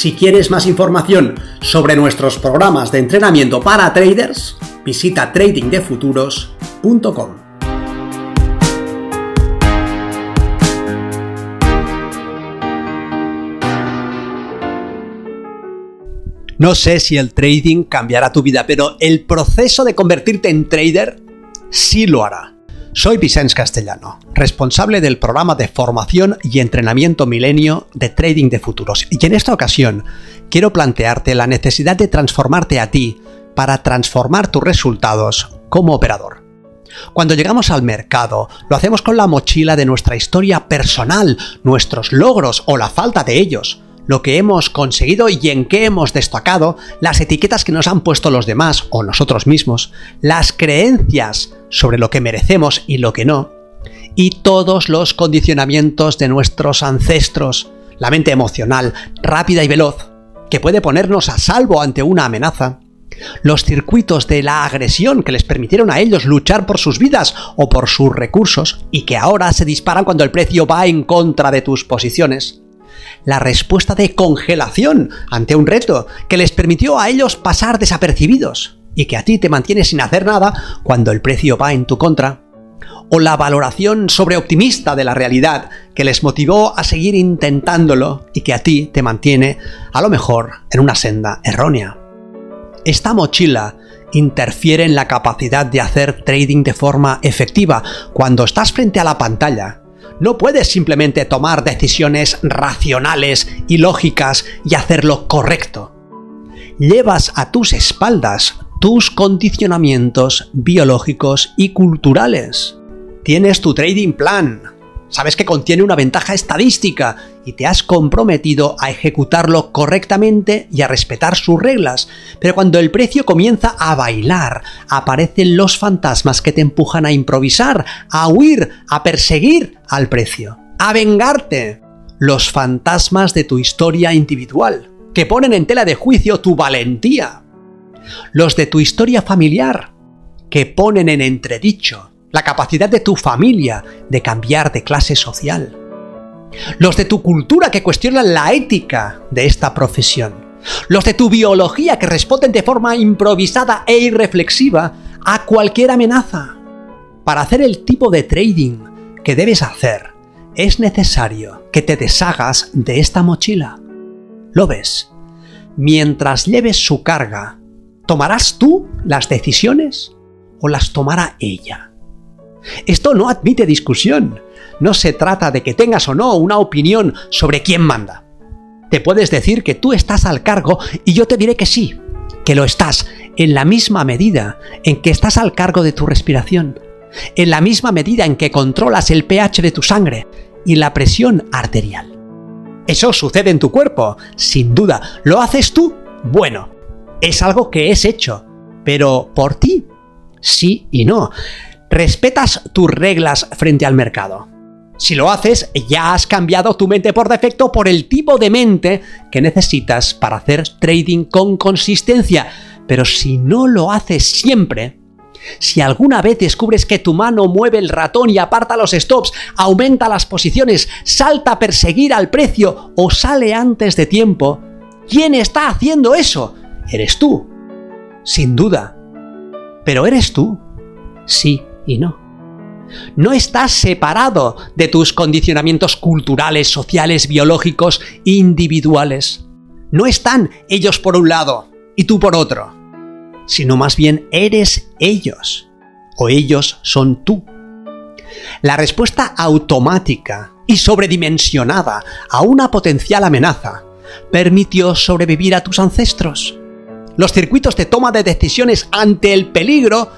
Si quieres más información sobre nuestros programas de entrenamiento para traders, visita tradingdefuturos.com. No sé si el trading cambiará tu vida, pero el proceso de convertirte en trader sí lo hará. Soy Vicente Castellano, responsable del programa de formación y entrenamiento milenio de trading de futuros. Y en esta ocasión quiero plantearte la necesidad de transformarte a ti para transformar tus resultados como operador. Cuando llegamos al mercado, lo hacemos con la mochila de nuestra historia personal, nuestros logros o la falta de ellos lo que hemos conseguido y en qué hemos destacado, las etiquetas que nos han puesto los demás o nosotros mismos, las creencias sobre lo que merecemos y lo que no, y todos los condicionamientos de nuestros ancestros, la mente emocional, rápida y veloz, que puede ponernos a salvo ante una amenaza, los circuitos de la agresión que les permitieron a ellos luchar por sus vidas o por sus recursos y que ahora se disparan cuando el precio va en contra de tus posiciones, la respuesta de congelación ante un reto que les permitió a ellos pasar desapercibidos y que a ti te mantiene sin hacer nada cuando el precio va en tu contra, o la valoración sobreoptimista de la realidad que les motivó a seguir intentándolo y que a ti te mantiene, a lo mejor, en una senda errónea. Esta mochila interfiere en la capacidad de hacer trading de forma efectiva cuando estás frente a la pantalla no puedes simplemente tomar decisiones racionales y lógicas y hacerlo correcto. Llevas a tus espaldas tus condicionamientos biológicos y culturales. Tienes tu trading plan, sabes que contiene una ventaja estadística y te has comprometido a ejecutarlo correctamente y a respetar sus reglas. Pero cuando el precio comienza a bailar, aparecen los fantasmas que te empujan a improvisar, a huir, a perseguir al precio, a vengarte. Los fantasmas de tu historia individual, que ponen en tela de juicio tu valentía. Los de tu historia familiar, que ponen en entredicho la capacidad de tu familia de cambiar de clase social. Los de tu cultura que cuestionan la ética de esta profesión. Los de tu biología que responden de forma improvisada e irreflexiva a cualquier amenaza. Para hacer el tipo de trading que debes hacer, es necesario que te deshagas de esta mochila. ¿Lo ves? Mientras lleves su carga, ¿tomarás tú las decisiones o las tomará ella? Esto no admite discusión. No se trata de que tengas o no una opinión sobre quién manda. Te puedes decir que tú estás al cargo y yo te diré que sí, que lo estás, en la misma medida en que estás al cargo de tu respiración, en la misma medida en que controlas el pH de tu sangre y la presión arterial. Eso sucede en tu cuerpo, sin duda. ¿Lo haces tú? Bueno, es algo que es hecho, pero por ti, sí y no respetas tus reglas frente al mercado. Si lo haces, ya has cambiado tu mente por defecto por el tipo de mente que necesitas para hacer trading con consistencia. Pero si no lo haces siempre, si alguna vez descubres que tu mano mueve el ratón y aparta los stops, aumenta las posiciones, salta a perseguir al precio o sale antes de tiempo, ¿quién está haciendo eso? Eres tú. Sin duda. Pero eres tú. Sí y no. No estás separado de tus condicionamientos culturales, sociales, biológicos, individuales. No están ellos por un lado y tú por otro, sino más bien eres ellos o ellos son tú. La respuesta automática y sobredimensionada a una potencial amenaza permitió sobrevivir a tus ancestros. Los circuitos de toma de decisiones ante el peligro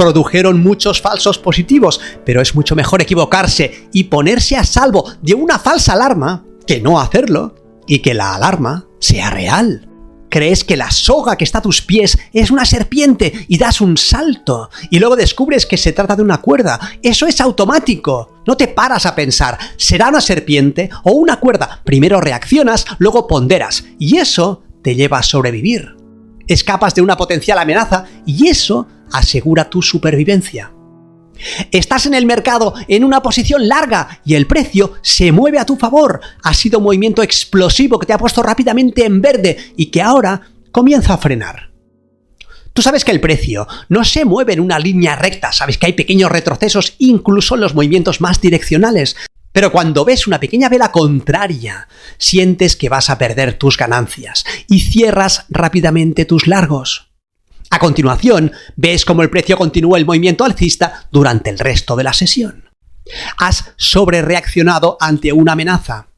produjeron muchos falsos positivos, pero es mucho mejor equivocarse y ponerse a salvo de una falsa alarma que no hacerlo y que la alarma sea real. crees que la soga que está a tus pies es una serpiente y das un salto. Y luego descubres que se trata de una cuerda. Eso es automático. No te paras a pensar, ¿será una serpiente o una cuerda? Primero reaccionas, luego ponderas. Y eso te lleva a sobrevivir. Escapas de una potencial amenaza y eso asegura tu supervivencia. Estás en el mercado en una posición larga y el precio se mueve a tu favor. Ha sido un movimiento explosivo que te ha puesto rápidamente en verde y que ahora comienza a frenar. Tú sabes que el precio no se mueve en una línea recta, sabes que hay pequeños retrocesos incluso en los movimientos más direccionales, pero cuando ves una pequeña vela contraria, sientes que vas a perder tus ganancias y cierras rápidamente tus largos. A continuación, ves cómo el precio continúa el movimiento alcista durante el resto de la sesión. Has sobrereaccionado ante una amenaza.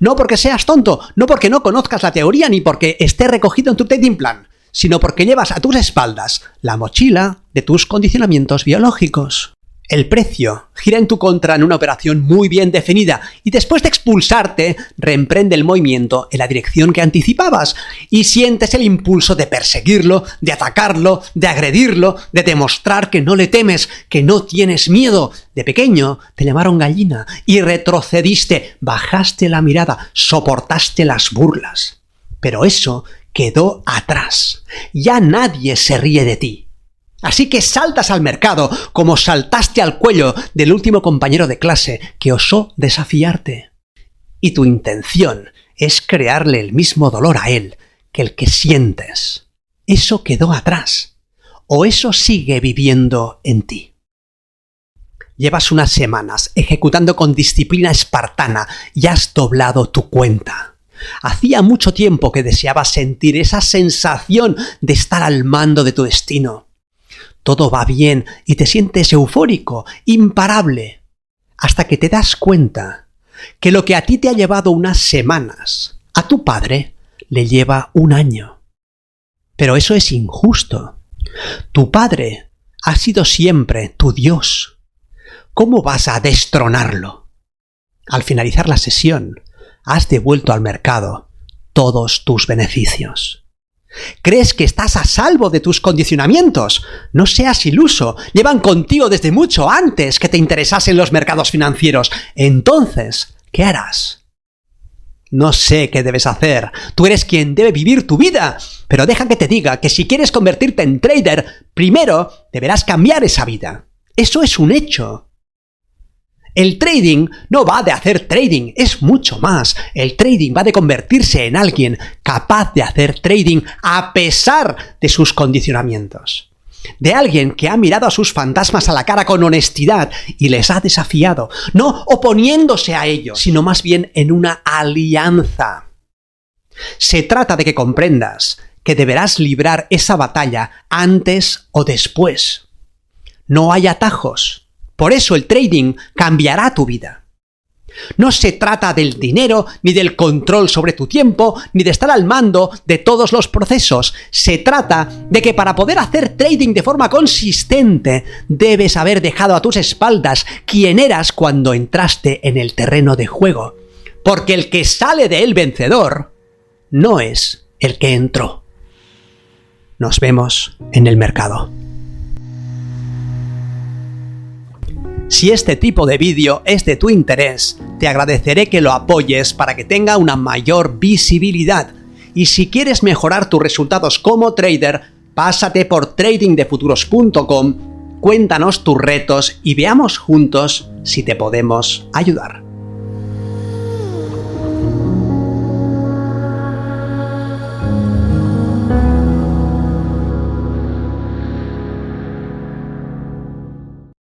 No porque seas tonto, no porque no conozcas la teoría ni porque esté recogido en tu trading plan, sino porque llevas a tus espaldas la mochila de tus condicionamientos biológicos. El precio gira en tu contra en una operación muy bien definida y después de expulsarte, reemprende el movimiento en la dirección que anticipabas y sientes el impulso de perseguirlo, de atacarlo, de agredirlo, de demostrar que no le temes, que no tienes miedo. De pequeño te llamaron gallina y retrocediste, bajaste la mirada, soportaste las burlas. Pero eso quedó atrás. Ya nadie se ríe de ti. Así que saltas al mercado como saltaste al cuello del último compañero de clase que osó desafiarte. Y tu intención es crearle el mismo dolor a él que el que sientes. Eso quedó atrás. O eso sigue viviendo en ti. Llevas unas semanas ejecutando con disciplina espartana y has doblado tu cuenta. Hacía mucho tiempo que deseabas sentir esa sensación de estar al mando de tu destino todo va bien y te sientes eufórico, imparable, hasta que te das cuenta que lo que a ti te ha llevado unas semanas, a tu padre le lleva un año. Pero eso es injusto. Tu padre ha sido siempre tu Dios. ¿Cómo vas a destronarlo? Al finalizar la sesión, has devuelto al mercado todos tus beneficios. ¿Crees que estás a salvo de tus condicionamientos? No seas iluso. Llevan contigo desde mucho antes que te interesasen los mercados financieros. Entonces, ¿qué harás? No sé qué debes hacer. Tú eres quien debe vivir tu vida. Pero deja que te diga que si quieres convertirte en trader, primero deberás cambiar esa vida. Eso es un hecho. El trading no va de hacer trading, es mucho más. El trading va de convertirse en alguien capaz de hacer trading a pesar de sus condicionamientos. De alguien que ha mirado a sus fantasmas a la cara con honestidad y les ha desafiado, no oponiéndose a ellos, sino más bien en una alianza. Se trata de que comprendas que deberás librar esa batalla antes o después. No hay atajos. Por eso el trading cambiará tu vida. No se trata del dinero, ni del control sobre tu tiempo, ni de estar al mando de todos los procesos. Se trata de que para poder hacer trading de forma consistente, debes haber dejado a tus espaldas quien eras cuando entraste en el terreno de juego. Porque el que sale de él vencedor no es el que entró. Nos vemos en el mercado. Si este tipo de vídeo es de tu interés, te agradeceré que lo apoyes para que tenga una mayor visibilidad. Y si quieres mejorar tus resultados como trader, pásate por tradingdefuturos.com, cuéntanos tus retos y veamos juntos si te podemos ayudar.